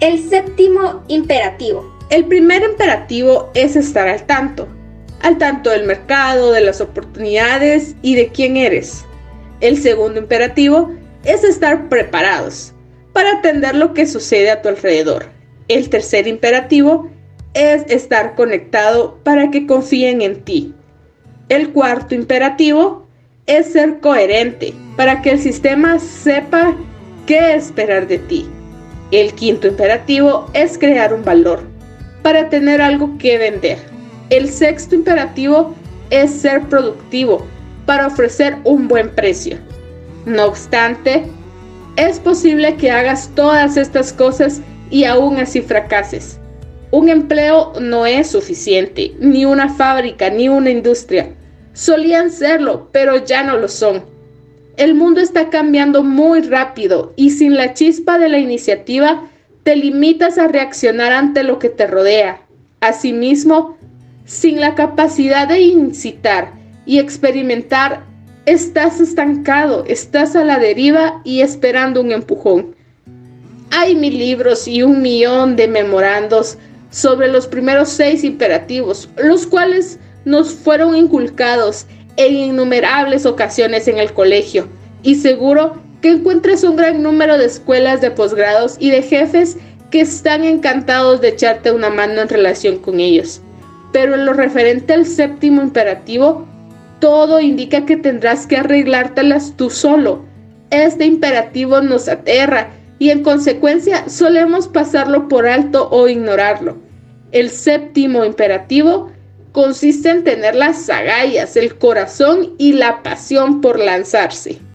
El séptimo imperativo. El primer imperativo es estar al tanto, al tanto del mercado, de las oportunidades y de quién eres. El segundo imperativo es estar preparados para atender lo que sucede a tu alrededor. El tercer imperativo es estar conectado para que confíen en ti. El cuarto imperativo es ser coherente para que el sistema sepa qué esperar de ti. El quinto imperativo es crear un valor para tener algo que vender. El sexto imperativo es ser productivo para ofrecer un buen precio. No obstante, es posible que hagas todas estas cosas y aún así fracases. Un empleo no es suficiente, ni una fábrica, ni una industria. Solían serlo, pero ya no lo son. El mundo está cambiando muy rápido y sin la chispa de la iniciativa te limitas a reaccionar ante lo que te rodea. Asimismo, sin la capacidad de incitar y experimentar, estás estancado, estás a la deriva y esperando un empujón. Hay mil libros y un millón de memorandos sobre los primeros seis imperativos, los cuales nos fueron inculcados en innumerables ocasiones en el colegio, y seguro que encuentres un gran número de escuelas de posgrados y de jefes que están encantados de echarte una mano en relación con ellos. Pero en lo referente al séptimo imperativo, todo indica que tendrás que arreglártelas tú solo. Este imperativo nos aterra y en consecuencia solemos pasarlo por alto o ignorarlo. El séptimo imperativo consiste en tener las agallas, el corazón y la pasión por lanzarse.